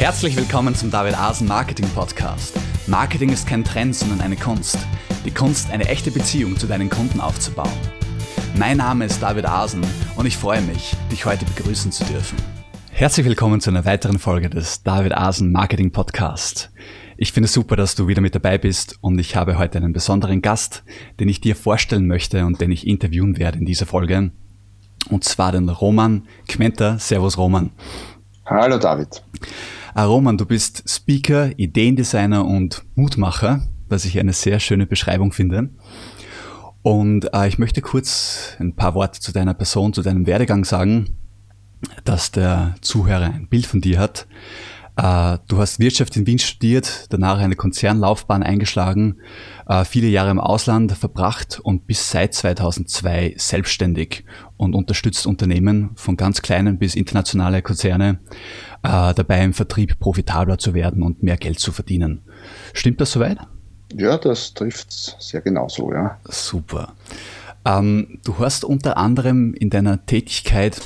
Herzlich willkommen zum David Asen Marketing Podcast. Marketing ist kein Trend, sondern eine Kunst. Die Kunst, eine echte Beziehung zu deinen Kunden aufzubauen. Mein Name ist David Asen und ich freue mich, dich heute begrüßen zu dürfen. Herzlich willkommen zu einer weiteren Folge des David Asen Marketing Podcast. Ich finde es super, dass du wieder mit dabei bist und ich habe heute einen besonderen Gast, den ich dir vorstellen möchte und den ich interviewen werde in dieser Folge. Und zwar den Roman Kmenter. Servus Roman. Hallo David. Ah, Roman, du bist Speaker, Ideendesigner und Mutmacher, was ich eine sehr schöne Beschreibung finde. Und äh, ich möchte kurz ein paar Worte zu deiner Person, zu deinem Werdegang sagen, dass der Zuhörer ein Bild von dir hat. Äh, du hast Wirtschaft in Wien studiert, danach eine Konzernlaufbahn eingeschlagen, äh, viele Jahre im Ausland verbracht und bis seit 2002 selbstständig und unterstützt Unternehmen von ganz kleinen bis internationale Konzerne äh, dabei im Vertrieb profitabler zu werden und mehr Geld zu verdienen. Stimmt das soweit? Ja, das trifft sehr genau so, ja. Super. Ähm, du hast unter anderem in deiner Tätigkeit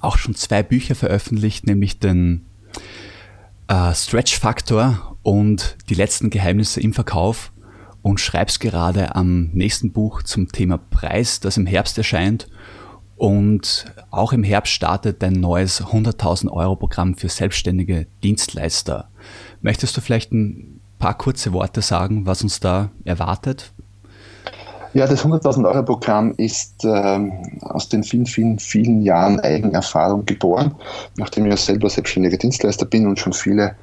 auch schon zwei Bücher veröffentlicht, nämlich den äh, Stretch Factor und die letzten Geheimnisse im Verkauf und schreibst gerade am nächsten Buch zum Thema Preis, das im Herbst erscheint. Und auch im Herbst startet dein neues 100.000 Euro Programm für selbstständige Dienstleister. Möchtest du vielleicht ein paar kurze Worte sagen, was uns da erwartet? Ja, das 100.000 Euro Programm ist ähm, aus den vielen, vielen, vielen Jahren Eigenerfahrung geboren, nachdem ich ja selber selbstständiger Dienstleister bin und schon viele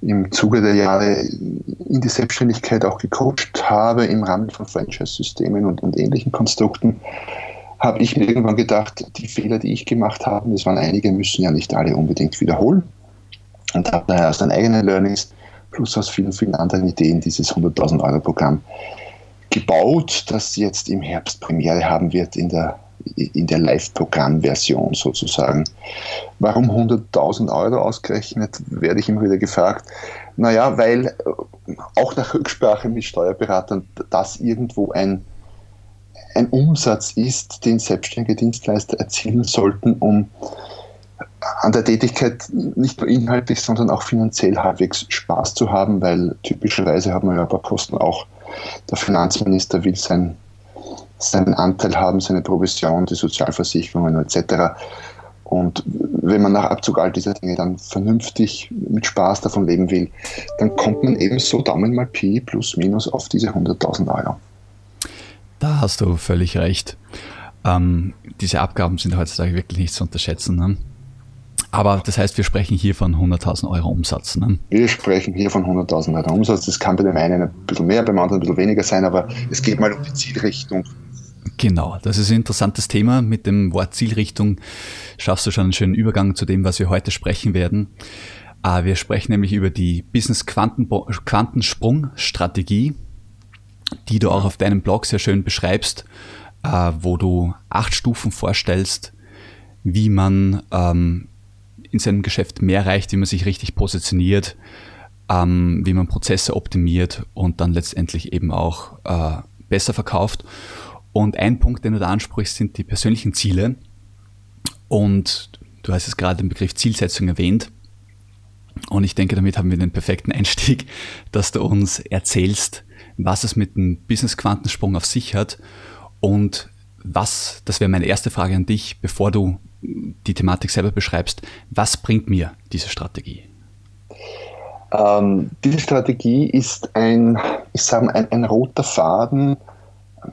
im Zuge der Jahre in die Selbstständigkeit auch gecoacht habe im Rahmen von Franchise-Systemen und, und ähnlichen Konstrukten, habe ich mir irgendwann gedacht, die Fehler, die ich gemacht habe, das waren einige, müssen ja nicht alle unbedingt wiederholen. Und habe daher aus den eigenen Learnings plus aus vielen, vielen anderen Ideen dieses 100.000 Euro Programm gebaut, das jetzt im Herbst Premiere haben wird in der, in der Live-Programm-Version sozusagen. Warum 100.000 Euro ausgerechnet, werde ich immer wieder gefragt. Naja, weil äh, auch nach Rücksprache mit Steuerberatern das irgendwo ein, ein Umsatz ist, den selbstständige Dienstleister erzielen sollten, um an der Tätigkeit nicht nur inhaltlich, sondern auch finanziell halbwegs Spaß zu haben, weil typischerweise haben wir ja ein paar Kosten auch der Finanzminister will sein, seinen Anteil haben, seine Provision, die Sozialversicherungen etc. Und wenn man nach Abzug all dieser Dinge dann vernünftig mit Spaß davon leben will, dann kommt man eben so Daumen mal Pi plus minus auf diese 100.000 Euro. Da hast du völlig recht. Ähm, diese Abgaben sind heutzutage wirklich nicht zu unterschätzen. Ne? Aber das heißt, wir sprechen hier von 100.000 Euro Umsatz. Ne? Wir sprechen hier von 100.000 Euro Umsatz. Das kann bei dem einen ein bisschen mehr, beim anderen ein bisschen weniger sein, aber es geht mal um die Zielrichtung. Genau, das ist ein interessantes Thema. Mit dem Wort Zielrichtung schaffst du schon einen schönen Übergang zu dem, was wir heute sprechen werden. Ah, wir sprechen nämlich über die Business Quantensprung-Strategie, die du auch auf deinem Blog sehr schön beschreibst, ah, wo du acht Stufen vorstellst, wie man ähm, in seinem Geschäft mehr erreicht, wie man sich richtig positioniert, ähm, wie man Prozesse optimiert und dann letztendlich eben auch äh, besser verkauft. Und ein Punkt, den du da ansprichst, sind die persönlichen Ziele. Und du hast es gerade den Begriff Zielsetzung erwähnt. Und ich denke, damit haben wir den perfekten Einstieg, dass du uns erzählst, was es mit dem Business-Quantensprung auf sich hat und was, das wäre meine erste Frage an dich, bevor du die Thematik selber beschreibst, was bringt mir diese Strategie? Ähm, diese Strategie ist ein, ich sage ein, ein roter Faden,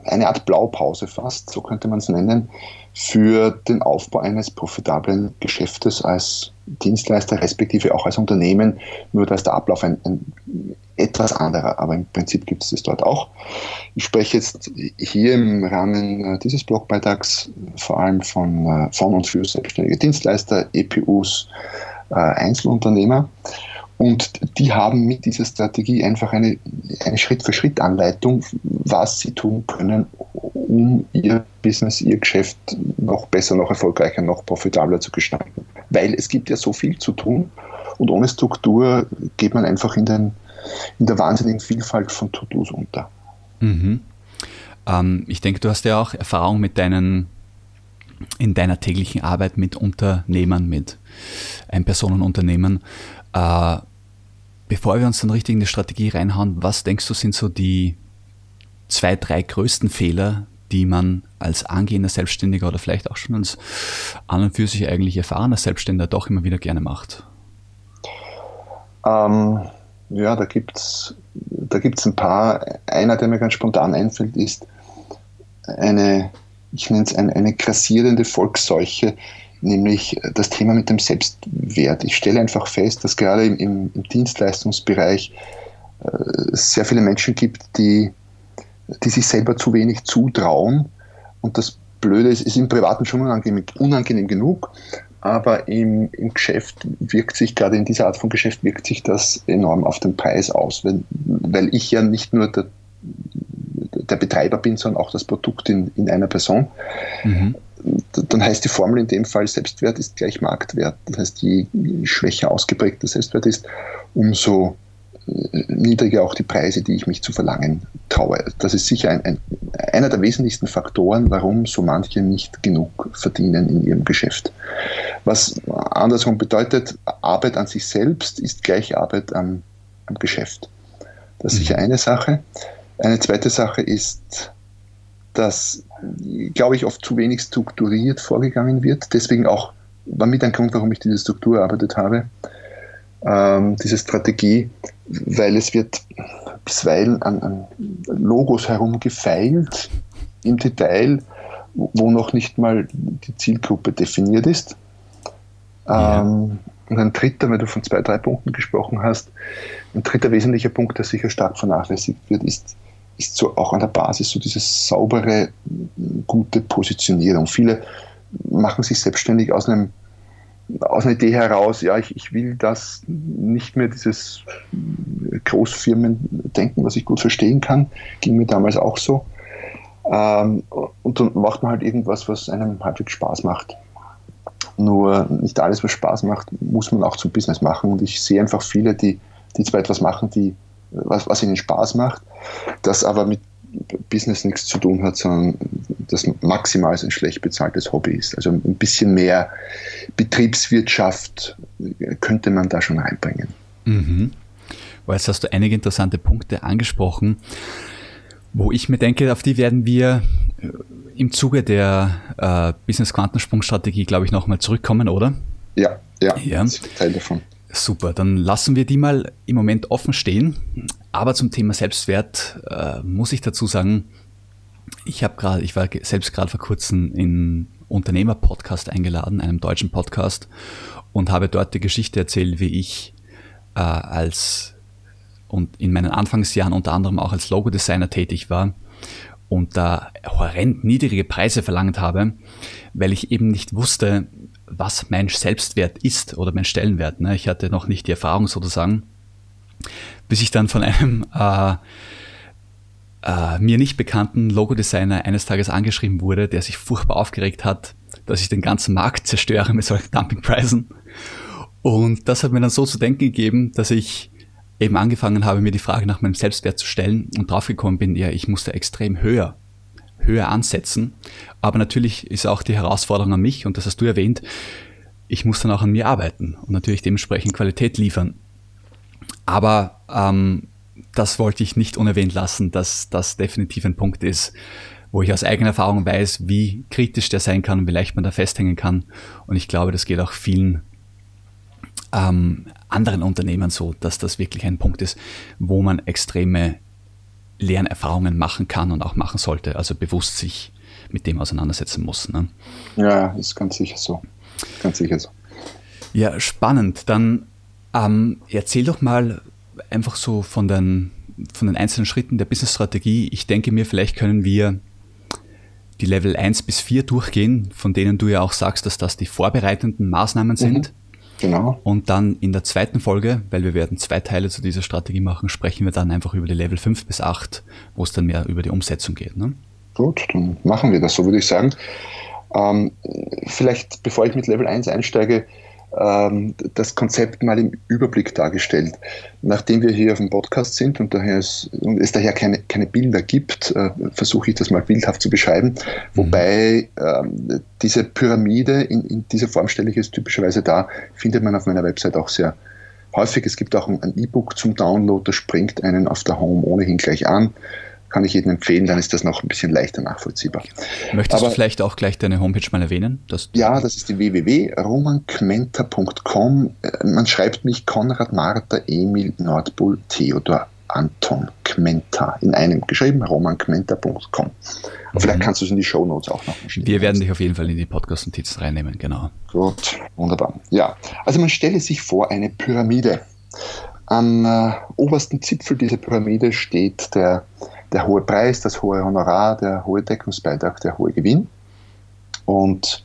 eine Art Blaupause fast, so könnte man es nennen, für den Aufbau eines profitablen Geschäftes als Dienstleister, respektive auch als Unternehmen, nur dass der Ablauf ein, ein etwas anderer, aber im Prinzip gibt es das dort auch. Ich spreche jetzt hier im Rahmen äh, dieses Blogbeitrags vor allem von, äh, von und für selbstständige Dienstleister, EPUs, äh, Einzelunternehmer. Und die haben mit dieser Strategie einfach eine, eine Schritt-für-Schritt-Anleitung, was sie tun können, um ihr Business, ihr Geschäft noch besser, noch erfolgreicher, noch profitabler zu gestalten. Weil es gibt ja so viel zu tun und ohne Struktur geht man einfach in, den, in der wahnsinnigen Vielfalt von To-Dos unter. Mhm. Ähm, ich denke, du hast ja auch Erfahrung mit deinen in deiner täglichen Arbeit mit Unternehmern, mit Ein-Personen-Unternehmen. Äh, bevor wir uns dann richtig in die Strategie reinhauen, was denkst du sind so die zwei, drei größten Fehler, die man als angehender Selbstständiger oder vielleicht auch schon als an und für sich eigentlich erfahrener Selbstständiger doch immer wieder gerne macht? Ähm, ja, da gibt es da gibt's ein paar. Einer, der mir ganz spontan einfällt, ist eine, ich nenne es eine, eine grassierende Volksseuche, nämlich das Thema mit dem Selbstwert. Ich stelle einfach fest, dass gerade im, im Dienstleistungsbereich äh, es sehr viele Menschen gibt, die, die sich selber zu wenig zutrauen. Und das Blöde ist, ist im Privaten schon unangenehm, unangenehm genug, aber im, im Geschäft wirkt sich, gerade in dieser Art von Geschäft, wirkt sich das enorm auf den Preis aus, weil, weil ich ja nicht nur der, der Betreiber bin, sondern auch das Produkt in, in einer Person. Mhm. Dann heißt die Formel in dem Fall, Selbstwert ist gleich Marktwert. Das heißt, je schwächer ausgeprägt der Selbstwert ist, umso niedriger auch die Preise, die ich mich zu verlangen traue. Das ist sicher ein, ein, einer der wesentlichsten Faktoren, warum so manche nicht genug verdienen in ihrem Geschäft. Was andersrum bedeutet, Arbeit an sich selbst ist gleich Arbeit am, am Geschäft. Das ist sicher mhm. eine Sache. Eine zweite Sache ist, dass, glaube ich, oft zu wenig strukturiert vorgegangen wird. Deswegen auch war mit ein Grund, warum ich diese Struktur erarbeitet habe ähm, diese Strategie, weil es wird bisweilen an, an Logos herumgefeilt im Detail, wo noch nicht mal die Zielgruppe definiert ist. Ja. Und ein dritter, weil du von zwei, drei Punkten gesprochen hast, ein dritter wesentlicher Punkt, der sicher stark vernachlässigt wird, ist, ist so auch an der Basis so diese saubere, gute Positionierung. Viele machen sich selbstständig aus einem aus einer Idee heraus, ja, ich, ich will das nicht mehr dieses Großfirmen-Denken, was ich gut verstehen kann, ging mir damals auch so. Ähm, und dann macht man halt irgendwas, was einem halbwegs Spaß macht. Nur nicht alles, was Spaß macht, muss man auch zum Business machen. Und ich sehe einfach viele, die, die zwar etwas machen, die, was, was ihnen Spaß macht, das aber mit Business nichts zu tun hat, sondern das maximal ein schlecht bezahltes Hobby ist. Also ein bisschen mehr Betriebswirtschaft könnte man da schon reinbringen. Mhm. Jetzt hast du einige interessante Punkte angesprochen, wo ich mir denke, auf die werden wir im Zuge der äh, Business-Quantensprung-Strategie, glaube ich, nochmal zurückkommen, oder? Ja, ja, ja. Das ist Teil davon. Super, dann lassen wir die mal im Moment offen stehen. Aber zum Thema Selbstwert äh, muss ich dazu sagen, ich habe gerade, ich war selbst gerade vor kurzem in Unternehmer-Podcast eingeladen, einem deutschen Podcast, und habe dort die Geschichte erzählt, wie ich äh, als und in meinen Anfangsjahren unter anderem auch als Logodesigner tätig war und da horrend niedrige Preise verlangt habe, weil ich eben nicht wusste, was mein Selbstwert ist oder mein Stellenwert. Ne? Ich hatte noch nicht die Erfahrung sozusagen, bis ich dann von einem äh, äh, mir nicht bekannten Logodesigner eines Tages angeschrieben wurde, der sich furchtbar aufgeregt hat, dass ich den ganzen Markt zerstöre mit solchen Dumpingpreisen. Und das hat mir dann so zu denken gegeben, dass ich eben angefangen habe, mir die Frage nach meinem Selbstwert zu stellen und draufgekommen bin, ja, ich musste extrem höher, höher ansetzen. Aber natürlich ist auch die Herausforderung an mich, und das hast du erwähnt, ich muss dann auch an mir arbeiten und natürlich dementsprechend Qualität liefern. Aber ähm, das wollte ich nicht unerwähnt lassen, dass das definitiv ein Punkt ist, wo ich aus eigener Erfahrung weiß, wie kritisch der sein kann und wie leicht man da festhängen kann. Und ich glaube, das geht auch vielen ähm, anderen Unternehmen so, dass das wirklich ein Punkt ist, wo man extreme Lernerfahrungen machen kann und auch machen sollte, also bewusst sich mit dem auseinandersetzen muss. Ne? Ja, ist ganz sicher so. Ganz sicher so. Ja, spannend. Dann ähm, erzähl doch mal einfach so von den, von den einzelnen Schritten der Business-Strategie. Ich denke mir, vielleicht können wir die Level 1 bis 4 durchgehen, von denen du ja auch sagst, dass das die vorbereitenden Maßnahmen sind. Mhm. Genau. Und dann in der zweiten Folge, weil wir werden zwei Teile zu dieser Strategie machen, sprechen wir dann einfach über die Level 5 bis 8, wo es dann mehr über die Umsetzung geht. Ne? Gut, dann machen wir das, so würde ich sagen. Ähm, vielleicht, bevor ich mit Level 1 einsteige, das Konzept mal im Überblick dargestellt. Nachdem wir hier auf dem Podcast sind und, daher es, und es daher keine, keine Bilder gibt, äh, versuche ich das mal bildhaft zu beschreiben. Wobei ähm, diese Pyramide, in, in, dieser Form stelle ich es typischerweise dar, findet man auf meiner Website auch sehr häufig. Es gibt auch ein E-Book zum Download, das springt einen auf der Home ohnehin gleich an kann ich jedem empfehlen, dann ist das noch ein bisschen leichter nachvollziehbar. Möchtest Aber, du vielleicht auch gleich deine Homepage mal erwähnen? ja, das ist die www.romankmenta.com. Äh, man schreibt mich Konrad Martha Emil Nordpol Theodor Anton Kmenta in einem geschrieben, romankmenta.com. Vielleicht mhm. kannst du es in die Show Notes auch noch schicken. Wir werden dich auf jeden Fall in die Podcast-Notizen reinnehmen, genau. Gut, wunderbar. Ja, also man stelle sich vor eine Pyramide. Am äh, obersten Zipfel dieser Pyramide steht der der hohe Preis, das hohe Honorar, der hohe Deckungsbeitrag, der hohe Gewinn. Und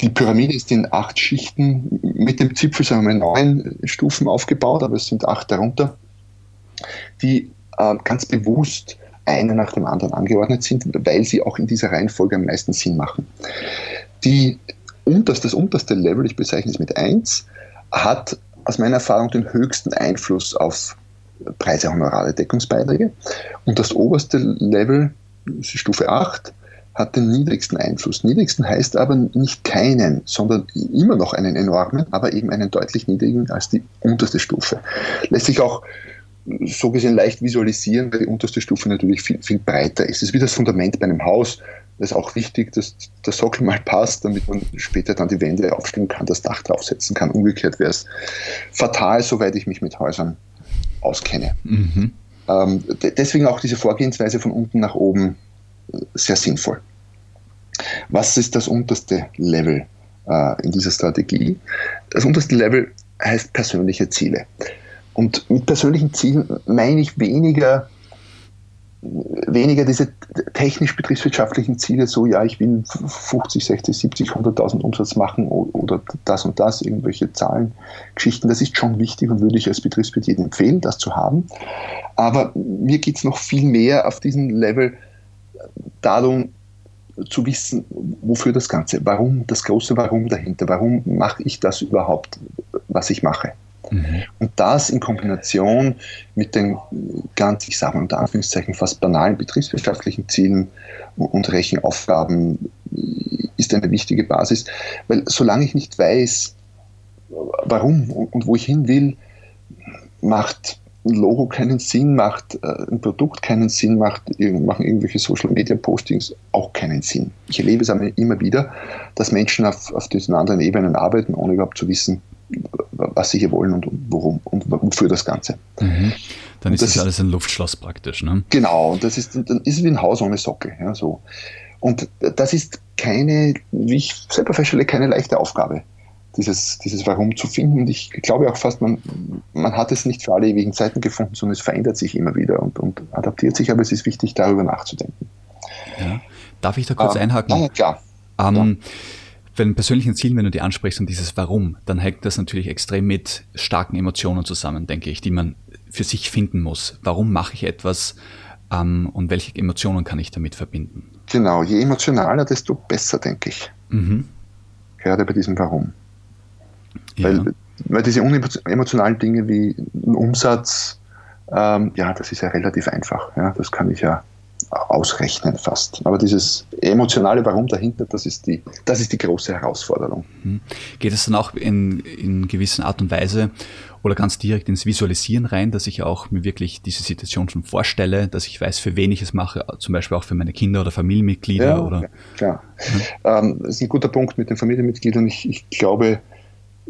die Pyramide ist in acht Schichten mit dem Zipfel, sagen wir neun Stufen aufgebaut, aber es sind acht darunter, die äh, ganz bewusst eine nach dem anderen angeordnet sind, weil sie auch in dieser Reihenfolge am meisten Sinn machen. Die unterste, das unterste Level, ich bezeichne es mit 1, hat aus meiner Erfahrung den höchsten Einfluss auf Preise, Honorare, Deckungsbeiträge. Und das oberste Level, Stufe 8, hat den niedrigsten Einfluss. Niedrigsten heißt aber nicht keinen, sondern immer noch einen enormen, aber eben einen deutlich niedrigen als die unterste Stufe. Lässt sich auch so gesehen leicht visualisieren, weil die unterste Stufe natürlich viel, viel breiter ist. Es ist wie das Fundament bei einem Haus. Das ist auch wichtig, dass der Sockel mal passt, damit man später dann die Wände aufstellen kann, das Dach draufsetzen kann. Umgekehrt wäre es fatal, soweit ich mich mit Häusern auskenne. Mhm. Ähm, deswegen auch diese Vorgehensweise von unten nach oben äh, sehr sinnvoll. Was ist das unterste Level äh, in dieser Strategie? Das unterste Level heißt persönliche Ziele. Und mit persönlichen Zielen meine ich weniger weniger diese technisch-betriebswirtschaftlichen Ziele, so ja, ich will 50, 60, 70, 100.000 Umsatz machen oder das und das, irgendwelche Zahlen, Geschichten, das ist schon wichtig und würde ich als Betriebswirt jedem empfehlen, das zu haben. Aber mir geht es noch viel mehr auf diesem Level darum, zu wissen, wofür das Ganze, warum, das große Warum dahinter, warum mache ich das überhaupt, was ich mache. Mhm. Und das in Kombination mit den ganz, ich sage mal unter Anführungszeichen, fast banalen betriebswirtschaftlichen Zielen und Rechenaufgaben ist eine wichtige Basis, weil solange ich nicht weiß, warum und wo ich hin will, macht ein Logo keinen Sinn, macht äh, ein Produkt keinen Sinn, macht, machen irgendwelche Social Media Postings auch keinen Sinn. Ich erlebe es aber immer wieder, dass Menschen auf, auf diesen anderen Ebenen arbeiten, ohne überhaupt zu wissen, was sie hier wollen und worum und wofür das Ganze. Mhm. Dann ist das, das alles ein Luftschloss praktisch. Ne? Genau, und das ist, dann ist es wie ein Haus ohne Sockel. Ja, so. Und das ist keine, wie ich selber feststelle, keine leichte Aufgabe, dieses, dieses Warum zu finden. Und ich glaube auch fast, man, man hat es nicht für alle ewigen Zeiten gefunden, sondern es verändert sich immer wieder und, und adaptiert sich, aber es ist wichtig, darüber nachzudenken. Ja. Darf ich da kurz ähm, einhaken? Ja, klar. Ähm, ja den persönlichen Zielen, wenn du die ansprichst und dieses Warum, dann hängt das natürlich extrem mit starken Emotionen zusammen, denke ich, die man für sich finden muss. Warum mache ich etwas ähm, und welche Emotionen kann ich damit verbinden? Genau, je emotionaler, desto besser, denke ich. Mhm. Gerade bei diesem Warum. Ja. Weil, weil diese unemotionalen Dinge wie ein Umsatz, ähm, ja, das ist ja relativ einfach. Ja, das kann ich ja ausrechnen fast. Aber dieses emotionale Warum dahinter, das ist die, das ist die große Herausforderung. Mhm. Geht es dann auch in, in gewisser Art und Weise oder ganz direkt ins Visualisieren rein, dass ich auch mir wirklich diese Situation schon vorstelle, dass ich weiß, für wen ich es mache, zum Beispiel auch für meine Kinder oder Familienmitglieder? Ja, oder? klar. Mhm. das ist ein guter Punkt mit den Familienmitgliedern. Ich, ich glaube,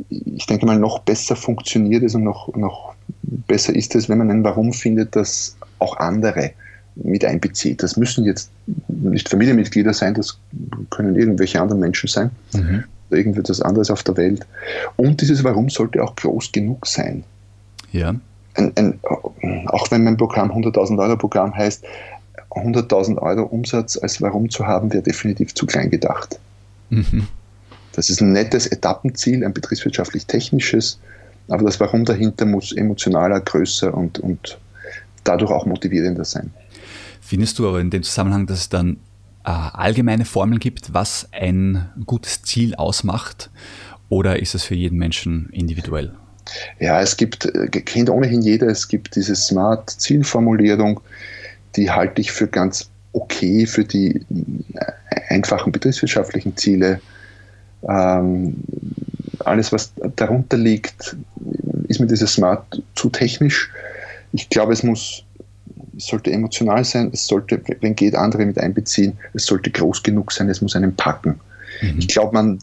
ich denke mal, noch besser funktioniert es und noch, noch besser ist es, wenn man ein Warum findet, das auch andere mit einbezieht. Das müssen jetzt nicht Familienmitglieder sein, das können irgendwelche anderen Menschen sein, mhm. oder irgendetwas anderes auf der Welt. Und dieses Warum sollte auch groß genug sein. Ja. Ein, ein, auch wenn mein Programm 100.000 Euro Programm heißt, 100.000 Euro Umsatz als Warum zu haben, wäre definitiv zu klein gedacht. Mhm. Das ist ein nettes Etappenziel, ein betriebswirtschaftlich-technisches, aber das Warum dahinter muss emotionaler, größer und, und dadurch auch motivierender sein. Findest du aber in dem Zusammenhang, dass es dann äh, allgemeine Formeln gibt, was ein gutes Ziel ausmacht? oder ist es für jeden Menschen individuell? Ja, es gibt, äh, kennt ohnehin jeder, es gibt diese Smart-Zielformulierung, die halte ich für ganz okay für die äh, einfachen betriebswirtschaftlichen Ziele. Ähm, alles, was darunter liegt, ist mir dieses Smart zu technisch. Ich glaube, es muss, es sollte emotional sein, es sollte, wenn geht, andere mit einbeziehen, es sollte groß genug sein, es muss einen packen. Mhm. Ich glaube, man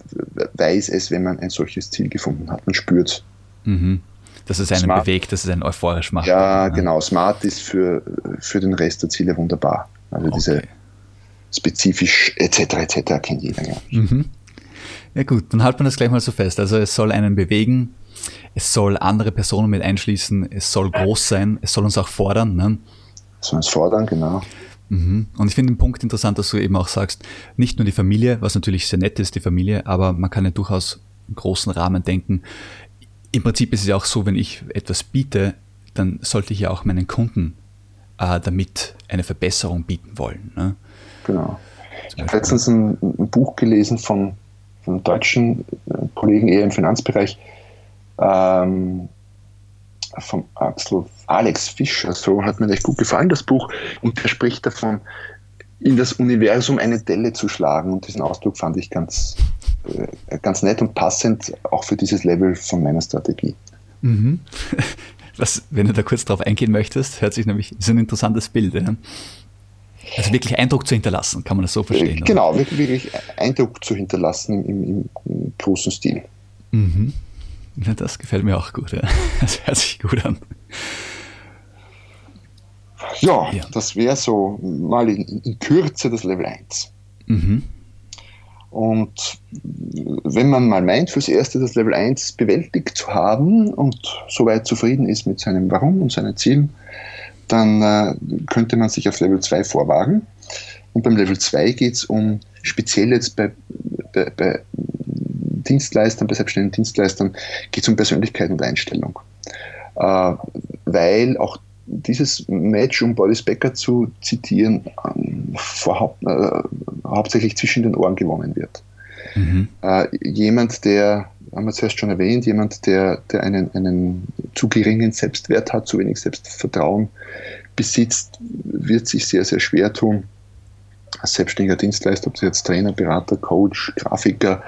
weiß es, wenn man ein solches Ziel gefunden hat, man spürt es. Mhm. Dass es einen Smart. bewegt, dass es einen euphorisch macht. Ja, genau. Smart ist für, für den Rest der Ziele wunderbar. Also okay. diese spezifisch etc. etc. kennt jeder ja. Mhm. Ja gut, dann halten wir das gleich mal so fest. Also es soll einen bewegen, es soll andere Personen mit einschließen, es soll groß sein, es soll uns auch fordern. Ne? Es soll uns fordern, genau. Mhm. Und ich finde den Punkt interessant, dass du eben auch sagst, nicht nur die Familie, was natürlich sehr nett ist, die Familie, aber man kann ja durchaus im großen Rahmen denken. Im Prinzip ist es ja auch so, wenn ich etwas biete, dann sollte ich ja auch meinen Kunden äh, damit eine Verbesserung bieten wollen. Ne? Genau. Ich habe letztens ein, ein, Buch gelesen von, von deutschen äh, Kollegen eher im Finanzbereich, ähm, vom Axel Alex Fischer, so hat mir echt gut gefallen, das Buch, und der spricht davon, in das Universum eine Delle zu schlagen. Und diesen Ausdruck fand ich ganz, äh, ganz nett und passend auch für dieses Level von meiner Strategie. Mhm. Was, wenn du da kurz drauf eingehen möchtest, hört sich nämlich, ist ein interessantes Bild. Ja? Also wirklich Eindruck zu hinterlassen, kann man das so verstehen? Genau, oder? wirklich Eindruck zu hinterlassen im, im, im großen Stil. Mhm. Ja, das gefällt mir auch gut. Ja. Das hört sich gut an. Ja, ja. das wäre so mal in, in, Kürze das Level 1. Mhm. Und wenn man mal meint, fürs Erste das Level 1 bewältigt zu haben und soweit zufrieden ist mit seinem Warum und seinen Zielen, dann äh, könnte man sich auf Level 2 vorwagen. Und beim Level 2 geht es um, speziell jetzt bei, bei, bei Dienstleistern, bei selbstständigen Dienstleistern, geht es um Persönlichkeit und Einstellung. Äh, weil auch dieses Match, um Boris Becker zu zitieren, ähm, vor, äh, hauptsächlich zwischen den Ohren gewonnen wird. Mhm. Äh, jemand, der, haben wir zuerst schon erwähnt, jemand, der, der einen, einen zu geringen Selbstwert hat, zu wenig Selbstvertrauen besitzt, wird sich sehr, sehr schwer tun, als selbstständiger Dienstleister, ob Sie jetzt Trainer, Berater, Coach, Grafiker,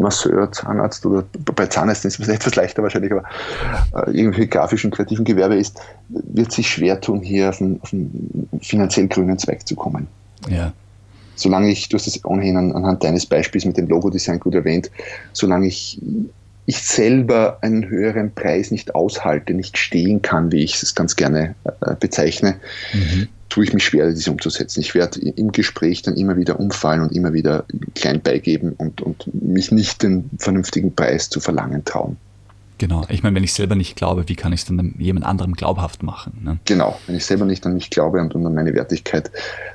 Masseur, Zahnarzt oder bei Zahnärzten ist es etwas leichter wahrscheinlich, aber äh, irgendwie grafischen, kreativen Gewerbe ist, wird sich schwer tun, hier auf einen, auf einen finanziell grünen Zweig zu kommen. Ja. Solange ich, du hast es ohnehin anhand deines Beispiels mit dem Logo-Design gut erwähnt, solange ich ich selber einen höheren Preis nicht aushalte, nicht stehen kann, wie ich es ganz gerne äh, bezeichne, mhm tue ich mich schwer, das umzusetzen. Ich werde im Gespräch dann immer wieder umfallen und immer wieder klein beigeben und, und mich nicht den vernünftigen Preis zu verlangen trauen. Genau. Ich meine, wenn ich selber nicht glaube, wie kann ich es dann jemand anderem glaubhaft machen? Ne? Genau. Wenn ich selber nicht an mich glaube und, an meine Wertigkeit,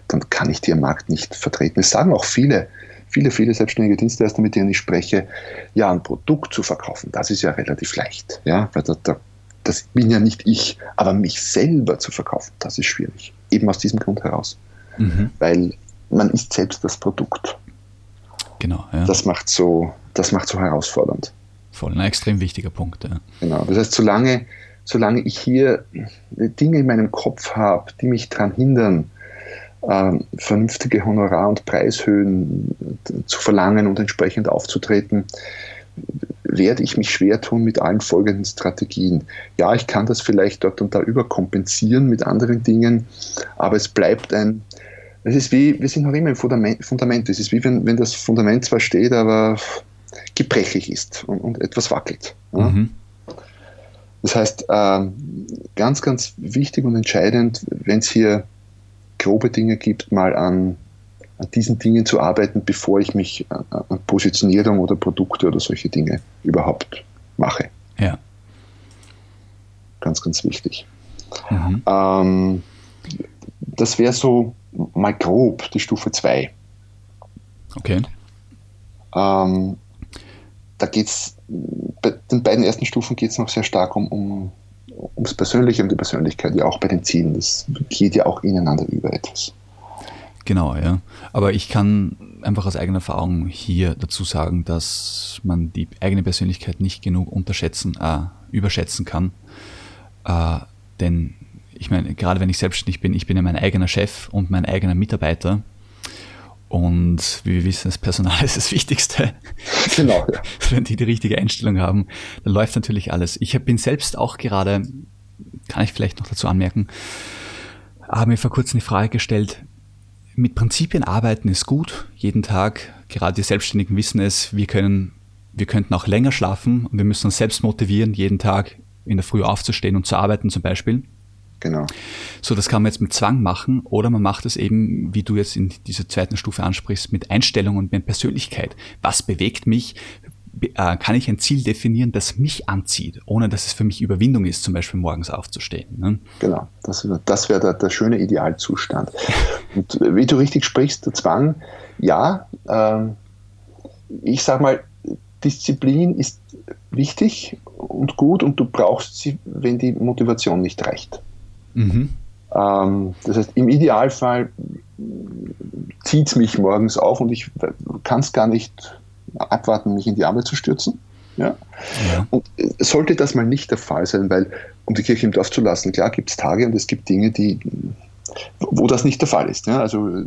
dann kann ich die am Markt nicht vertreten. Es sagen auch viele, viele, viele selbstständige Dienstleister, mit denen ich spreche, ja, ein Produkt zu verkaufen, das ist ja relativ leicht. Ja, weil da, da das bin ja nicht ich, aber mich selber zu verkaufen, das ist schwierig. Eben aus diesem Grund heraus. Mhm. Weil man ist selbst das Produkt. Genau. Ja. Das macht so, das macht so herausfordernd. Voll, ein extrem wichtiger Punkt. Ja. Genau. Das heißt, solange, solange ich hier Dinge in meinem Kopf habe, die mich daran hindern, ähm, vernünftige Honorar- und Preishöhen zu verlangen und entsprechend aufzutreten, werde ich mich schwer tun mit allen folgenden Strategien. Ja, ich kann das vielleicht dort und da überkompensieren mit anderen Dingen, aber es bleibt ein, es ist wie, wir sind noch immer im Fundament, Fundament. es ist wie wenn, wenn das Fundament zwar steht, aber gebrechlich ist und, und etwas wackelt. Ja? Mhm. Das heißt, ähm, ganz, ganz wichtig und entscheidend, wenn es hier grobe Dinge gibt, mal an an diesen Dingen zu arbeiten, bevor ich mich an Positionierung oder Produkte oder solche Dinge überhaupt mache. Ja. Ganz, ganz wichtig. Mhm. Ähm, das wäre so mal grob die Stufe 2. Okay. Ähm, da geht es, bei den beiden ersten Stufen geht es noch sehr stark um, um, ums Persönliche und die Persönlichkeit, ja auch bei den Zielen. Das geht ja auch ineinander über etwas. Genau, ja. Aber ich kann einfach aus eigener Erfahrung hier dazu sagen, dass man die eigene Persönlichkeit nicht genug unterschätzen, äh, überschätzen kann. Äh, denn ich meine, gerade wenn ich selbstständig bin, ich bin ja mein eigener Chef und mein eigener Mitarbeiter. Und wie wir wissen, das Personal ist das Wichtigste. Genau. Ja. Wenn die die richtige Einstellung haben, dann läuft natürlich alles. Ich bin selbst auch gerade, kann ich vielleicht noch dazu anmerken, habe mir vor kurzem die Frage gestellt, mit Prinzipien arbeiten ist gut, jeden Tag. Gerade die Selbstständigen wissen es, wir können, wir könnten auch länger schlafen und wir müssen uns selbst motivieren, jeden Tag in der Früh aufzustehen und zu arbeiten zum Beispiel. Genau. So, das kann man jetzt mit Zwang machen oder man macht es eben, wie du jetzt in dieser zweiten Stufe ansprichst, mit Einstellung und mit Persönlichkeit. Was bewegt mich? Äh, kann ich ein Ziel definieren, das mich anzieht, ohne dass es für mich Überwindung ist, zum Beispiel morgens aufzustehen. Ne? Genau, das, das wäre der, der, schöne Idealzustand. Und wie du richtig sprichst, der Zwang, ja, äh, ich sage mal, Disziplin ist wichtig und gut und du brauchst sie, wenn die Motivation nicht reicht. Mhm. Ähm, das heißt, im Idealfall zieht es mich morgens auf und ich kann es gar nicht abwarten, mich in die Arbeit zu stürzen. Ja? ja? Und sollte das mal nicht der Fall sein, weil, um die Kirche im Dorf zu lassen, klar gibt es Tage und es gibt Dinge, die, wo das nicht der Fall ist. Ja? Also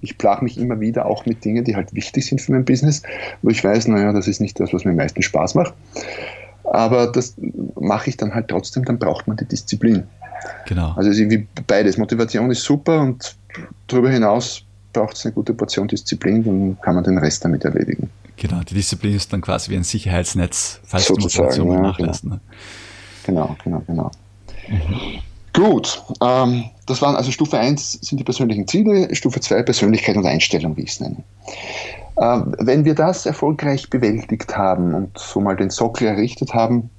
ich plage mich immer wieder auch mit Dingen, die halt wichtig sind für mein Business, wo ich weiß, naja, das ist nicht das, was mir am meisten Spaß macht. Aber das mache ich dann halt trotzdem, dann braucht man die Disziplin. Genau. Also es ist irgendwie beides. Motivation ist super und darüber hinaus braucht es eine gute Portion Disziplin, dann kann man den Rest damit erledigen. Genau, die Disziplin ist dann quasi wie ein Sicherheitsnetz, falls Sozusagen, die Motivation ja, nachlässt. Genau. Ne? genau, genau, genau. Mhm. Gut, ähm, das waren also Stufe 1 sind die persönlichen Ziele, Stufe 2 Persönlichkeit und Einstellung, wie ich es nenne. Ähm, wenn wir das erfolgreich bewältigt haben und so mal den Sockel errichtet haben,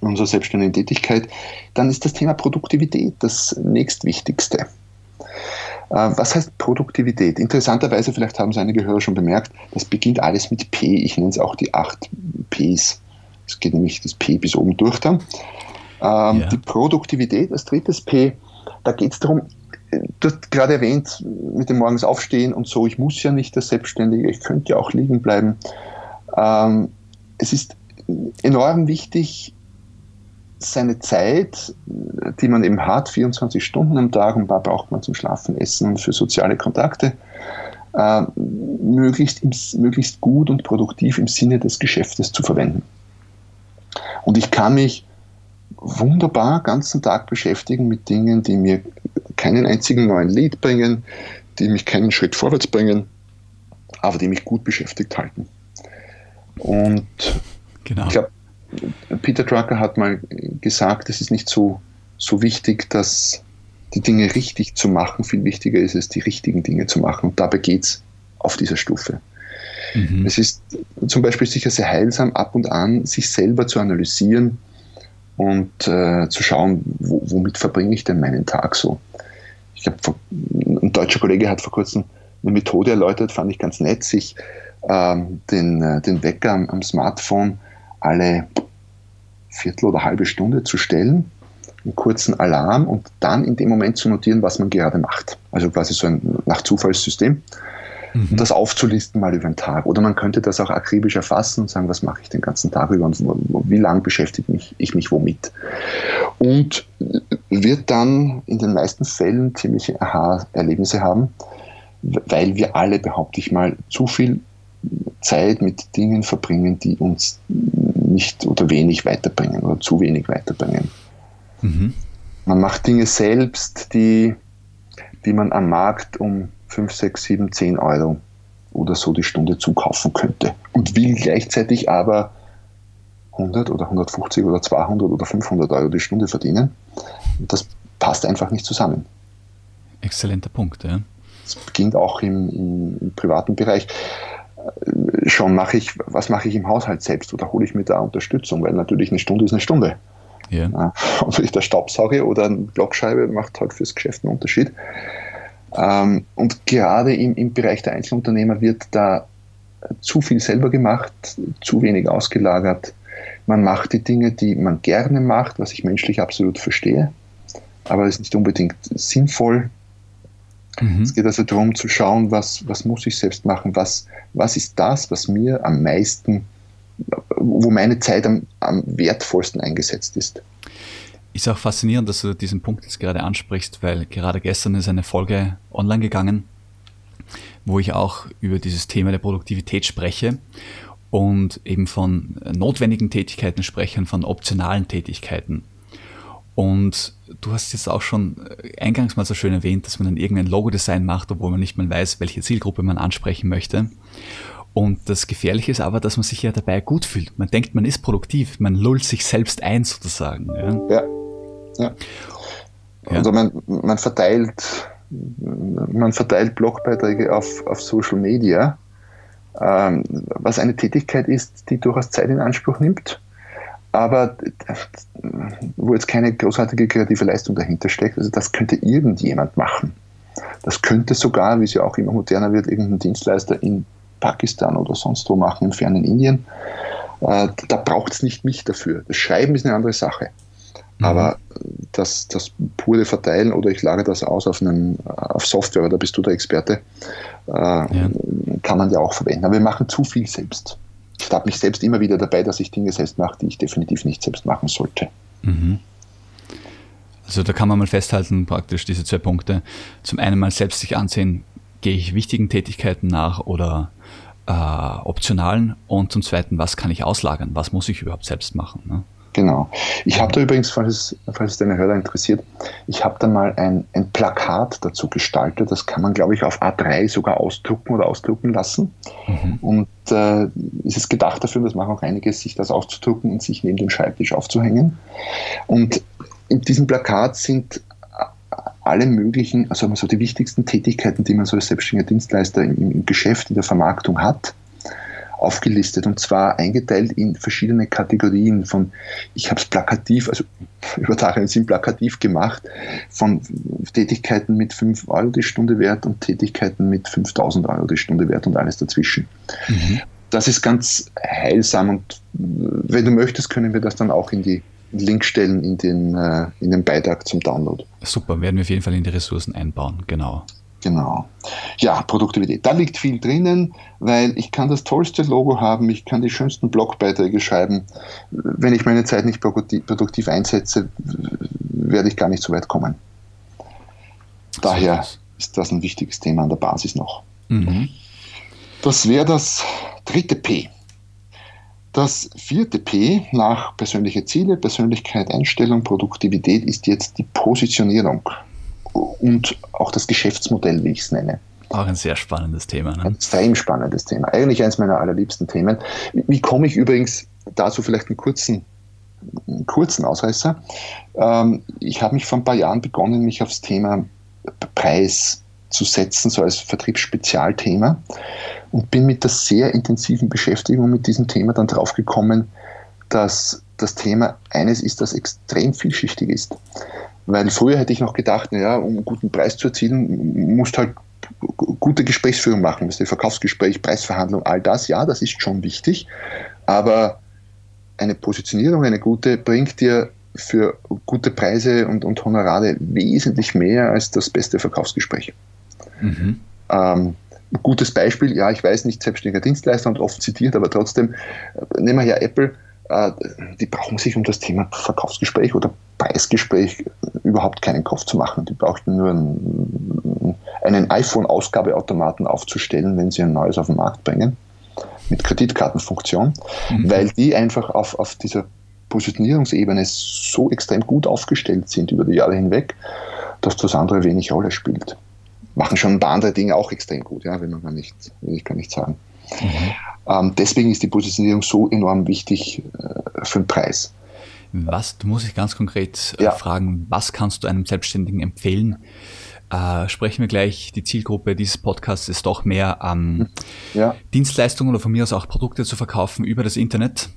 unserer selbstständigen Tätigkeit, dann ist das Thema Produktivität das nächstwichtigste. Äh, was heißt Produktivität? Interessanterweise, vielleicht haben es einige Hörer schon bemerkt, das beginnt alles mit P. Ich nenne es auch die acht Ps. Es geht nämlich das P bis oben durch dann. Ähm, ja. Die Produktivität als drittes P, da geht es darum, du hast gerade erwähnt, mit dem Morgens aufstehen und so, ich muss ja nicht das Selbstständige, ich könnte ja auch liegen bleiben. Ähm, es ist enorm wichtig, seine Zeit, die man eben hat, 24 Stunden am Tag, und da braucht man zum Schlafen, Essen und für soziale Kontakte, äh, möglichst, im, möglichst gut und produktiv im Sinne des Geschäftes zu verwenden. Und ich kann mich wunderbar ganzen Tag beschäftigen mit Dingen, die mir keinen einzigen neuen Lead bringen, die mich keinen Schritt vorwärts bringen, aber die mich gut beschäftigt halten. Und genau. ich glaube, Peter Drucker hat mal gesagt, es ist nicht so, so wichtig, dass die Dinge richtig zu machen. Viel wichtiger ist es, die richtigen Dinge zu machen. Und dabei geht es auf dieser Stufe. Mhm. Es ist zum Beispiel sicher sehr heilsam, ab und an sich selber zu analysieren und äh, zu schauen, wo, womit verbringe ich denn meinen Tag so. Ich habe ein deutscher Kollege hat vor kurzem eine Methode erläutert, fand ich ganz nett, sich ähm, den, äh, den Wecker am, am Smartphone alle Viertel oder halbe Stunde zu stellen, einen kurzen Alarm und dann in dem Moment zu notieren, was man gerade macht. Also quasi so ein nach Zufallssystem. Mhm. Und das aufzulisten mal über den Tag. Oder man könnte das auch akribisch erfassen und sagen, was mache ich den ganzen Tag über und wie lange beschäftige mich, ich mich womit. Und wird dann in den meisten Fällen ziemliche Aha-Erlebnisse haben, weil wir alle, behaupte ich mal, zu viel Zeit mit Dingen verbringen, die uns nicht oder wenig weiterbringen oder zu wenig weiterbringen. Mhm. Man macht Dinge selbst, die, die man am Markt um 5, 6, 7, 10 Euro oder so die Stunde zukaufen könnte und will gleichzeitig aber 100 oder 150 oder 200 oder 500 Euro die Stunde verdienen. Und das passt einfach nicht zusammen. Exzellenter Punkt, ja. Das beginnt auch im, im, im privaten Bereich schon mache ich, was mache ich im Haushalt selbst oder hole ich mir da Unterstützung, weil natürlich eine Stunde ist eine Stunde. Ja. Ob ich da Staubsauge oder eine Blockscheibe macht halt fürs Geschäft einen Unterschied. Ähm, und gerade im, im Bereich der Einzelunternehmer wird da zu viel selber gemacht, zu wenig ausgelagert. Man macht die Dinge, die man gerne macht, was ich menschlich absolut verstehe, aber es ist nicht unbedingt sinnvoll. Mhm. Es geht also darum zu schauen, was, was muss ich selbst machen, was, was ist das, was mir am meisten, wo meine Zeit am, am wertvollsten eingesetzt ist. Ist auch faszinierend, dass du diesen Punkt jetzt gerade ansprichst, weil gerade gestern ist eine Folge online gegangen, wo ich auch über dieses Thema der Produktivität spreche und eben von notwendigen Tätigkeiten spreche und von optionalen Tätigkeiten. Und du hast jetzt auch schon eingangs mal so schön erwähnt, dass man dann irgendein Logo-Design macht, obwohl man nicht mal weiß, welche Zielgruppe man ansprechen möchte. Und das Gefährliche ist aber, dass man sich ja dabei gut fühlt. Man denkt, man ist produktiv, man lullt sich selbst ein sozusagen. Ja, ja. ja. Also man, man verteilt man verteilt Blogbeiträge auf, auf Social Media, ähm, was eine Tätigkeit ist, die durchaus Zeit in Anspruch nimmt aber wo jetzt keine großartige kreative Leistung dahinter steckt. Also das könnte irgendjemand machen. Das könnte sogar, wie es ja auch immer moderner wird, irgendein Dienstleister in Pakistan oder sonst wo machen, im fernen Indien. Äh, da braucht es nicht mich dafür. Das Schreiben ist eine andere Sache. Mhm. Aber das, das pure Verteilen oder ich lage das aus auf, einen, auf Software, da bist du der Experte, äh, ja. kann man ja auch verwenden. Aber wir machen zu viel selbst ich habe mich selbst immer wieder dabei, dass ich Dinge selbst mache, die ich definitiv nicht selbst machen sollte. Mhm. Also da kann man mal festhalten, praktisch diese zwei Punkte. Zum einen mal selbst sich ansehen, gehe ich wichtigen Tätigkeiten nach oder äh, optionalen und zum zweiten, was kann ich auslagern, was muss ich überhaupt selbst machen. Ne? Genau. Ich habe da übrigens, falls es, falls es deine Hörer interessiert, ich habe da mal ein, ein Plakat dazu gestaltet. Das kann man, glaube ich, auf A3 sogar ausdrucken oder ausdrucken lassen. Mhm. Und äh, ist es gedacht dafür, und das machen auch einige, sich das auszudrucken und sich neben dem Schreibtisch aufzuhängen. Und in diesem Plakat sind alle möglichen, also so die wichtigsten Tätigkeiten, die man so als selbstständiger Dienstleister im, im Geschäft, in der Vermarktung hat, aufgelistet und zwar eingeteilt in verschiedene Kategorien von, ich habe es plakativ, also übertragenen Sinn plakativ gemacht, von Tätigkeiten mit 5 Euro die Stunde wert und Tätigkeiten mit 5000 Euro die Stunde wert und alles dazwischen. Mhm. Das ist ganz heilsam und wenn du möchtest, können wir das dann auch in die Link stellen in den, äh, in den Beitrag zum Download. Super, werden wir auf jeden Fall in die Ressourcen einbauen, genau. Genau. Ja, Produktivität. Da liegt viel drinnen, weil ich kann das tollste Logo haben, ich kann die schönsten Blogbeiträge schreiben. Wenn ich meine Zeit nicht produktiv einsetze, werde ich gar nicht so weit kommen. Daher ist das ein wichtiges Thema an der Basis noch. Mhm. Das wäre das dritte P. Das vierte P nach persönliche Ziele, Persönlichkeit, Einstellung, Produktivität ist jetzt die Positionierung und auch das Geschäftsmodell, wie ich es nenne. Auch ein sehr spannendes Thema. Ne? Ein extrem spannendes Thema. Eigentlich eines meiner allerliebsten Themen. Wie, komme ich übrigens dazu vielleicht einen kurzen, einen kurzen Ausreißer? Ähm, ich habe mich vor ein paar Jahren begonnen, mich aufs Thema Preis zu setzen, so als Vertriebsspezialthema und bin mit der sehr intensiven Beschäftigung mit diesem Thema dann draufgekommen, dass das Thema eines ist, das extrem vielschichtig ist. Weil früher hätte ich noch gedacht, naja, um einen guten Preis zu erzielen, musst halt gute Gesprächsführung machen, das Verkaufsgespräch, Preisverhandlung, all das, ja, das ist schon wichtig, aber eine Positionierung, eine gute, bringt dir für gute Preise und, und Honorare wesentlich mehr als das beste Verkaufsgespräch. Mhm. Ähm, gutes Beispiel, ja, ich weiß nicht, selbstständiger Dienstleister und oft zitiert, aber trotzdem, äh, nehmen wir ja Apple, äh, die brauchen sich um das Thema Verkaufsgespräch oder Preisgespräch überhaupt keinen Kopf zu machen. Die brauchten nur einen, einen iPhone-Ausgabeautomaten aufzustellen, wenn sie ein neues auf den Markt bringen, mit Kreditkartenfunktion, mhm. weil die einfach auf, auf dieser Positionierungsebene so extrem gut aufgestellt sind über die Jahre hinweg, dass das andere wenig Rolle spielt. Machen schon ein paar andere Dinge auch extrem gut, ja, will man gar nicht, will ich gar nicht sagen. Mhm. Ähm, deswegen ist die Positionierung so enorm wichtig äh, für den Preis. Was, du musst dich ganz konkret äh, ja. fragen, was kannst du einem Selbstständigen empfehlen? Äh, sprechen wir gleich, die Zielgruppe dieses Podcasts ist doch mehr ähm, ja. Dienstleistungen oder von mir aus auch Produkte zu verkaufen über das Internet.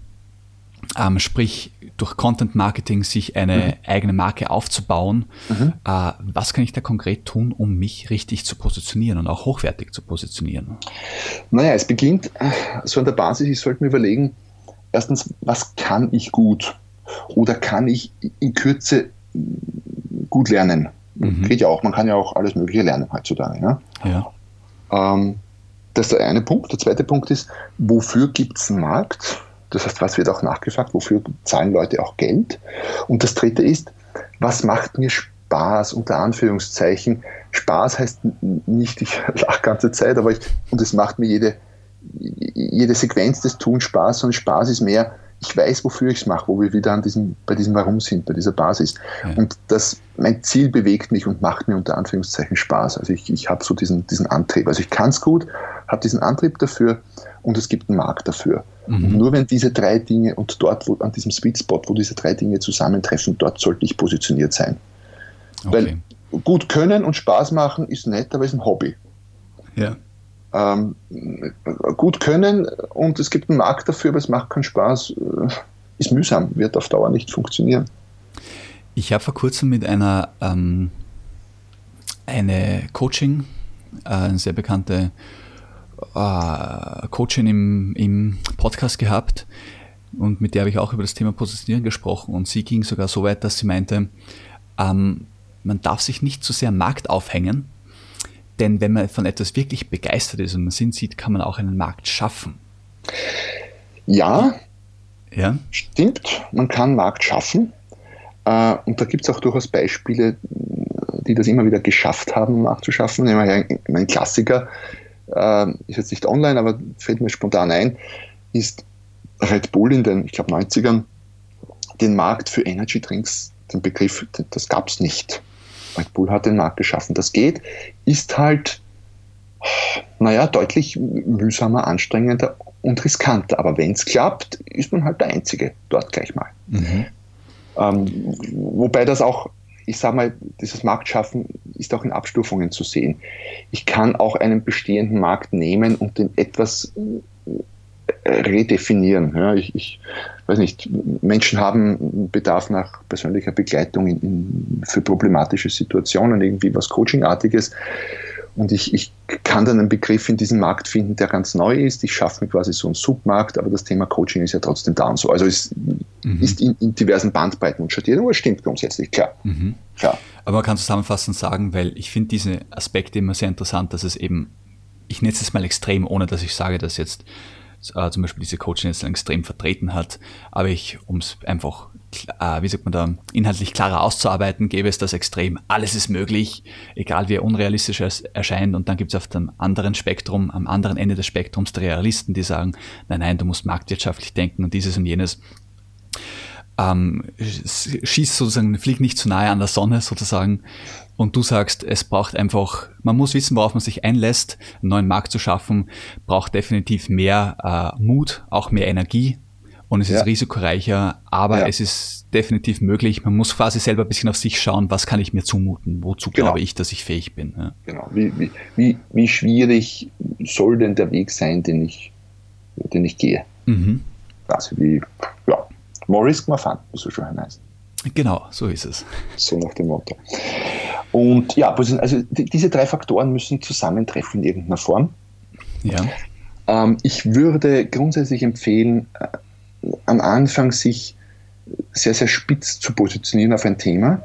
Ähm, sprich, durch Content Marketing sich eine mhm. eigene Marke aufzubauen. Mhm. Äh, was kann ich da konkret tun, um mich richtig zu positionieren und auch hochwertig zu positionieren? Naja, es beginnt äh, so an der Basis, ich sollte mir überlegen, erstens, was kann ich gut? Oder kann ich in Kürze gut lernen? Mhm. Geht ja auch, man kann ja auch alles Mögliche lernen heutzutage. Ja? ja. Ähm, das ist der eine Punkt. Der zweite Punkt ist, wofür gibt es einen Markt? Das heißt, was wird auch nachgefragt? Wofür zahlen Leute auch Geld? Und das dritte ist, was macht mir Spaß, unter Anführungszeichen? Spaß heißt nicht, ich lache ganze Zeit, aber ich, und es macht mir jede, jede Sequenz des Tun Spaß, sondern Spaß ist mehr, ich weiß, wofür ich es mache, wo wir wieder an diesem, bei diesem Warum sind, bei dieser Basis. Ja. Und das, mein Ziel bewegt mich und macht mir unter Anführungszeichen Spaß. Also ich, ich habe so diesen, diesen Antrieb. Also ich kann es gut, habe diesen Antrieb dafür und es gibt einen Markt dafür. Mhm. Nur wenn diese drei Dinge und dort, wo, an diesem Sweet Spot, wo diese drei Dinge zusammentreffen, dort sollte ich positioniert sein. Okay. Weil gut können und Spaß machen ist nett, aber ist ein Hobby. Ja ähm, gut können und es gibt einen Markt dafür, aber es macht keinen Spaß, äh, ist mühsam, wird auf Dauer nicht funktionieren. Ich habe vor kurzem mit einer ähm, eine Coaching, äh, eine sehr bekannte äh, Coachin im, im Podcast gehabt und mit der habe ich auch über das Thema Positionieren gesprochen und sie ging sogar so weit, dass sie meinte, ähm, man darf sich nicht zu sehr am Markt aufhängen, denn wenn man von etwas wirklich begeistert ist und man Sinn sieht, kann man auch einen Markt schaffen. Ja, ja. stimmt. Man kann Markt schaffen. Äh, und da gibt es auch durchaus Beispiele, die das immer wieder geschafft haben, Markt zu schaffen. Mein Klassiker äh, ist jetzt nicht online, aber fällt mir spontan ein, ist Red Bull in den, ich glaube, 90ern den Markt für Energy Drinks, den Begriff, das gab es nicht. Red Bull hat den Markt geschaffen. Das geht, ist halt, naja, deutlich mühsamer, anstrengender und riskanter. Aber wenn es klappt, ist man halt der Einzige dort gleich mal. Mhm. Ähm, wobei das auch, ich sage mal, dieses Marktschaffen ist auch in Abstufungen zu sehen. Ich kann auch einen bestehenden Markt nehmen und den etwas redefinieren. Ja, ich, ich, weiß nicht, Menschen haben Bedarf nach persönlicher Begleitung in, in, für problematische Situationen, irgendwie was Coachingartiges. Und ich, ich kann dann einen Begriff in diesem Markt finden, der ganz neu ist. Ich schaffe mir quasi so einen Submarkt, aber das Thema Coaching ist ja trotzdem da und so. Also es mhm. ist in, in, diversen Bandbreiten und schattiert, aber es stimmt grundsätzlich, klar. Mhm. klar. Aber man kann zusammenfassend sagen, weil ich finde diese Aspekte immer sehr interessant, dass es eben, ich nenne es mal extrem, ohne dass ich sage, dass jetzt äh, zum Beispiel diese Coaching jetzt extrem vertreten hat. Aber ich, um es einfach, äh, wie sagt man da, inhaltlich klarer auszuarbeiten, gäbe es das extrem. Alles ist möglich, egal wie unrealistisch es erscheint. Und dann gibt es auf dem anderen Spektrum, am anderen Ende des Spektrums der Realisten, die sagen, nein, nein, du musst marktwirtschaftlich denken und dieses und jenes ähm, schießt sozusagen, fliegt nicht zu nahe an der Sonne sozusagen. Und du sagst, es braucht einfach, man muss wissen, worauf man sich einlässt. Einen neuen Markt zu schaffen, braucht definitiv mehr äh, Mut, auch mehr Energie. Und es ja. ist risikoreicher, aber ja. es ist definitiv möglich. Man muss quasi selber ein bisschen auf sich schauen, was kann ich mir zumuten, wozu genau. glaube ich, dass ich fähig bin. Ja. Genau. Wie, wie, wie, wie schwierig soll denn der Weg sein, den ich, den ich gehe? Mhm. Also wie, ja, More risk, more fun, wie so schön heißt. Genau, so ist es. So nach dem Motto. Und ja, also diese drei Faktoren müssen zusammentreffen in irgendeiner Form. Ja. Ähm, ich würde grundsätzlich empfehlen, äh, am Anfang sich sehr, sehr spitz zu positionieren auf ein Thema.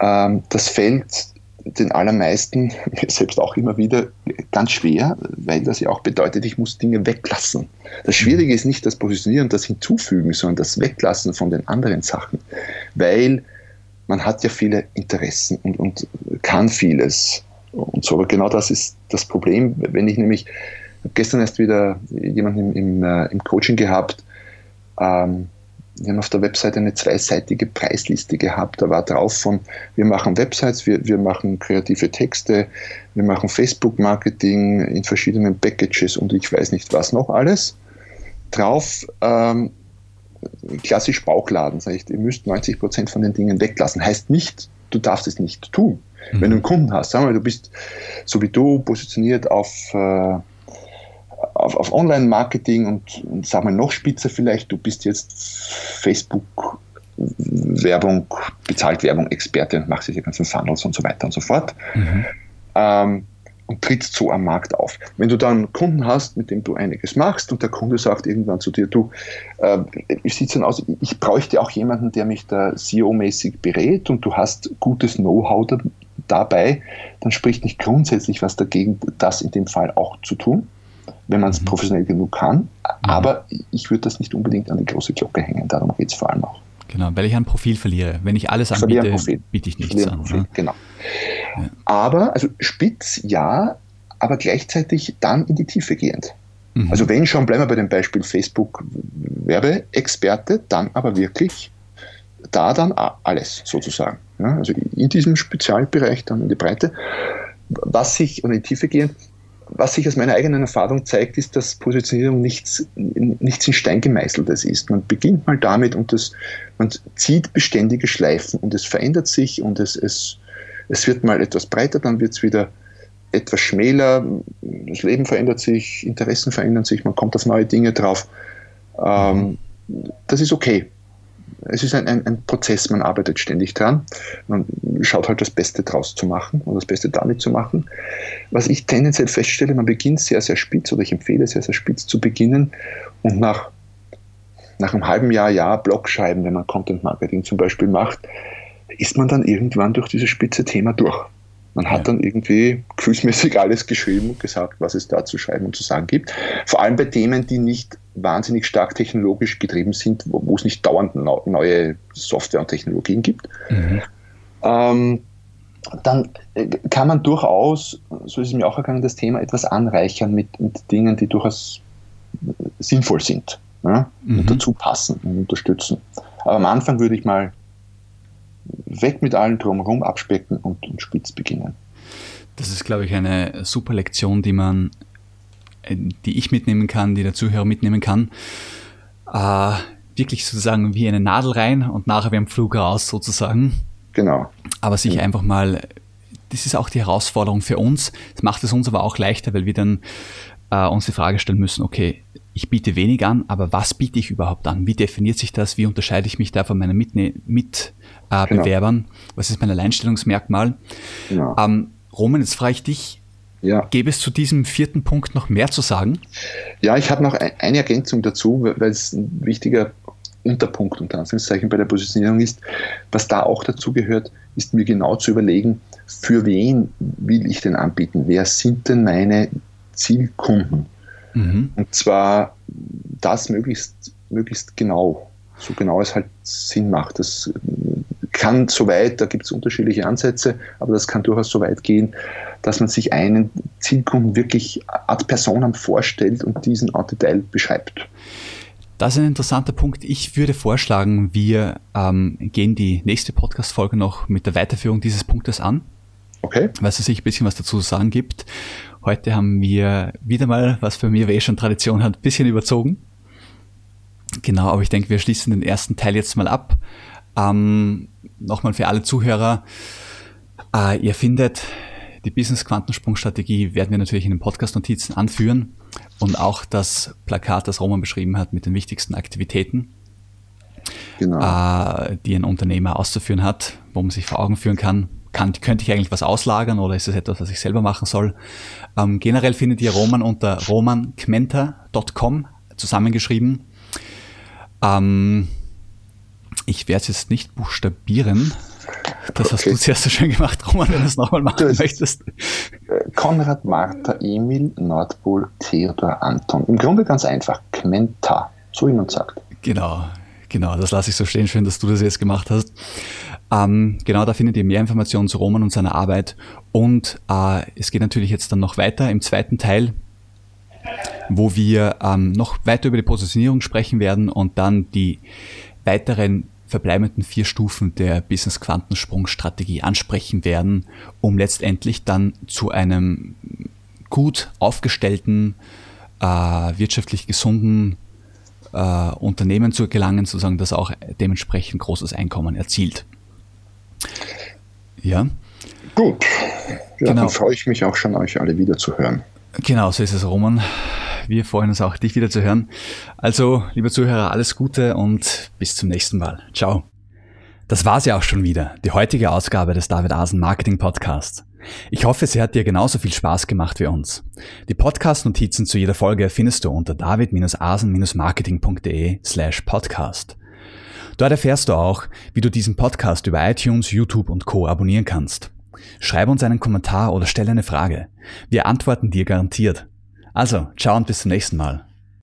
Ähm, das fällt den allermeisten, mir selbst auch immer wieder, ganz schwer, weil das ja auch bedeutet, ich muss Dinge weglassen. Das Schwierige ist nicht das Positionieren, das Hinzufügen, sondern das Weglassen von den anderen Sachen, weil man hat ja viele Interessen und, und kann vieles und so. Aber genau das ist das Problem, wenn ich nämlich, gestern erst wieder jemanden im, im, äh, im Coaching gehabt, ähm, wir haben auf der Webseite eine zweiseitige Preisliste gehabt. Da war drauf von, wir machen Websites, wir, wir machen kreative Texte, wir machen Facebook-Marketing in verschiedenen Packages und ich weiß nicht was noch alles. Drauf ähm, klassisch Bauchladen, sage ich, ihr müsst 90 Prozent von den Dingen weglassen. Heißt nicht, du darfst es nicht tun. Mhm. Wenn du einen Kunden hast, sagen wir, du bist so wie du positioniert auf äh, auf, auf Online-Marketing und, und sag mal noch spitzer vielleicht, du bist jetzt Facebook Werbung, bezahlt Werbung Experte und machst diese ganzen Funnels und so weiter und so fort. Mhm. Ähm, und trittst so am Markt auf. Wenn du dann Kunden hast, mit dem du einiges machst und der Kunde sagt irgendwann zu dir, du, äh, wie sieht denn aus, ich bräuchte auch jemanden, der mich da SEO-mäßig berät und du hast gutes Know-how dabei, dann spricht nicht grundsätzlich was dagegen, das in dem Fall auch zu tun, wenn man es mhm. professionell genug kann. Aber ich würde das nicht unbedingt an die große Glocke hängen. Darum geht es vor allem auch. Genau, weil ich ein Profil verliere. Wenn ich alles anbiete, ich biete ich nichts ich an. Profil? Genau. Ja. Aber, also spitz ja, aber gleichzeitig dann in die Tiefe gehend. Mhm. Also wenn schon, bleiben wir bei dem Beispiel Facebook Werbeexperte, dann aber wirklich da dann alles sozusagen. Ja, also in diesem Spezialbereich dann in die Breite. Was sich, und in die Tiefe gehen, was sich aus meiner eigenen Erfahrung zeigt, ist, dass Positionierung nichts, nichts in Stein gemeißeltes ist. Man beginnt mal damit und das, man zieht beständige Schleifen und es verändert sich und es, es, es wird mal etwas breiter, dann wird es wieder etwas schmäler, das Leben verändert sich, Interessen verändern sich, man kommt auf neue Dinge drauf. Ähm, das ist okay es ist ein, ein, ein, Prozess, man arbeitet ständig dran. Man schaut halt das Beste draus zu machen und das Beste damit zu machen. Was ich tendenziell feststelle, man beginnt sehr, sehr spitz oder ich empfehle sehr, sehr spitz zu beginnen und nach, nach einem halben Jahr, Jahr Blog schreiben, wenn man Content Marketing zum Beispiel macht, ist man dann irgendwann durch dieses spitze Thema durch. Man hat dann irgendwie gefühlsmäßig alles geschrieben und gesagt, was es da zu schreiben und zu sagen gibt. Vor allem bei Themen, die nicht wahnsinnig stark technologisch getrieben sind, wo, es nicht dauernd neue Software und Technologien gibt. Mhm. Ähm, dann äh, kann man durchaus, so ist es mir auch ergangen, das Thema etwas anreichern mit, mit Dingen, die durchaus sinnvoll sind ja, mhm. und dazu passen und unterstützen. Aber am Anfang würde ich mal weg mit allen drumherum abspecken und, und spitz beginnen. Das ist, glaube ich, eine super Lektion, die man äh, die ich mitnehmen kann, die der Zuhörer mitnehmen kann. Äh, wirklich sozusagen wie eine Nadel rein und nachher wie ein Flug raus sozusagen. Genau. Aber sich ja. einfach mal, das ist auch die Herausforderung für uns. Das macht es uns aber auch leichter, weil wir dann äh, uns die Frage stellen müssen, okay, ich biete wenig an, aber was biete ich überhaupt an? Wie definiert sich das? Wie unterscheide ich mich da von meinen Mitbewerbern? Mit, äh, genau. Was ist mein Alleinstellungsmerkmal? Genau. Ähm, Roman, jetzt frage ich dich, ja. Gäbe es zu diesem vierten Punkt noch mehr zu sagen? Ja, ich habe noch eine Ergänzung dazu, weil es ein wichtiger Unterpunkt unter Anführungszeichen bei der Positionierung ist. Was da auch dazu gehört, ist mir genau zu überlegen, für wen will ich denn anbieten? Wer sind denn meine Zielkunden? Mhm. Und zwar das möglichst, möglichst genau, so genau es halt Sinn macht. Das kann so weit, da gibt es unterschiedliche Ansätze, aber das kann durchaus so weit gehen, dass man sich einen Zielkunden wirklich ad personam vorstellt und diesen en Detail beschreibt. Das ist ein interessanter Punkt. Ich würde vorschlagen, wir ähm, gehen die nächste Podcast-Folge noch mit der Weiterführung dieses Punktes an. Okay. Weil es sich ein bisschen was dazu zu sagen gibt. Heute haben wir wieder mal, was für mich eh schon Tradition hat, ein bisschen überzogen. Genau, aber ich denke, wir schließen den ersten Teil jetzt mal ab. Ähm, Nochmal für alle Zuhörer. Äh, ihr findet die Business-Quantensprung-Strategie werden wir natürlich in den Podcast-Notizen anführen und auch das Plakat, das Roman beschrieben hat, mit den wichtigsten Aktivitäten, genau. äh, die ein Unternehmer auszuführen hat, wo man sich vor Augen führen kann, kann, könnte ich eigentlich was auslagern oder ist es etwas, was ich selber machen soll? Ähm, generell findet ihr Roman unter romankmenta.com zusammengeschrieben. Ähm, ich werde es jetzt nicht buchstabieren. Das hast du sehr, sehr schön gemacht, Roman, wenn du es nochmal machen möchtest. Äh, Konrad, Martha, Emil, Nordpol, Theodor, Anton. Im Grunde ganz einfach. Quenta, so wie man sagt. Genau, genau, das lasse ich so stehen. Schön, dass du das jetzt gemacht hast. Ähm, genau, da findet ihr mehr Informationen zu Roman und seiner Arbeit. Und äh, es geht natürlich jetzt dann noch weiter im zweiten Teil, wo wir ähm, noch weiter über die Positionierung sprechen werden und dann die weiteren verbleibenden vier Stufen der Business Quantensprung Strategie ansprechen werden, um letztendlich dann zu einem gut aufgestellten, äh, wirtschaftlich gesunden äh, Unternehmen zu gelangen, sozusagen, das auch dementsprechend großes Einkommen erzielt. Ja. Gut. Ja, genau. Dann freue ich mich auch schon, euch alle wieder zu hören. Genau, so ist es, Roman. Wir freuen uns auch, dich wieder zu hören. Also, liebe Zuhörer, alles Gute und bis zum nächsten Mal. Ciao. Das war's ja auch schon wieder, die heutige Ausgabe des David Asen Marketing Podcasts. Ich hoffe, sie hat dir genauso viel Spaß gemacht wie uns. Die Podcast-Notizen zu jeder Folge findest du unter david-asen-marketing.de slash podcast. Dort erfährst du auch, wie du diesen Podcast über iTunes, YouTube und Co. abonnieren kannst. Schreib uns einen Kommentar oder stell eine Frage. Wir antworten dir garantiert. Also, ciao und bis zum nächsten Mal.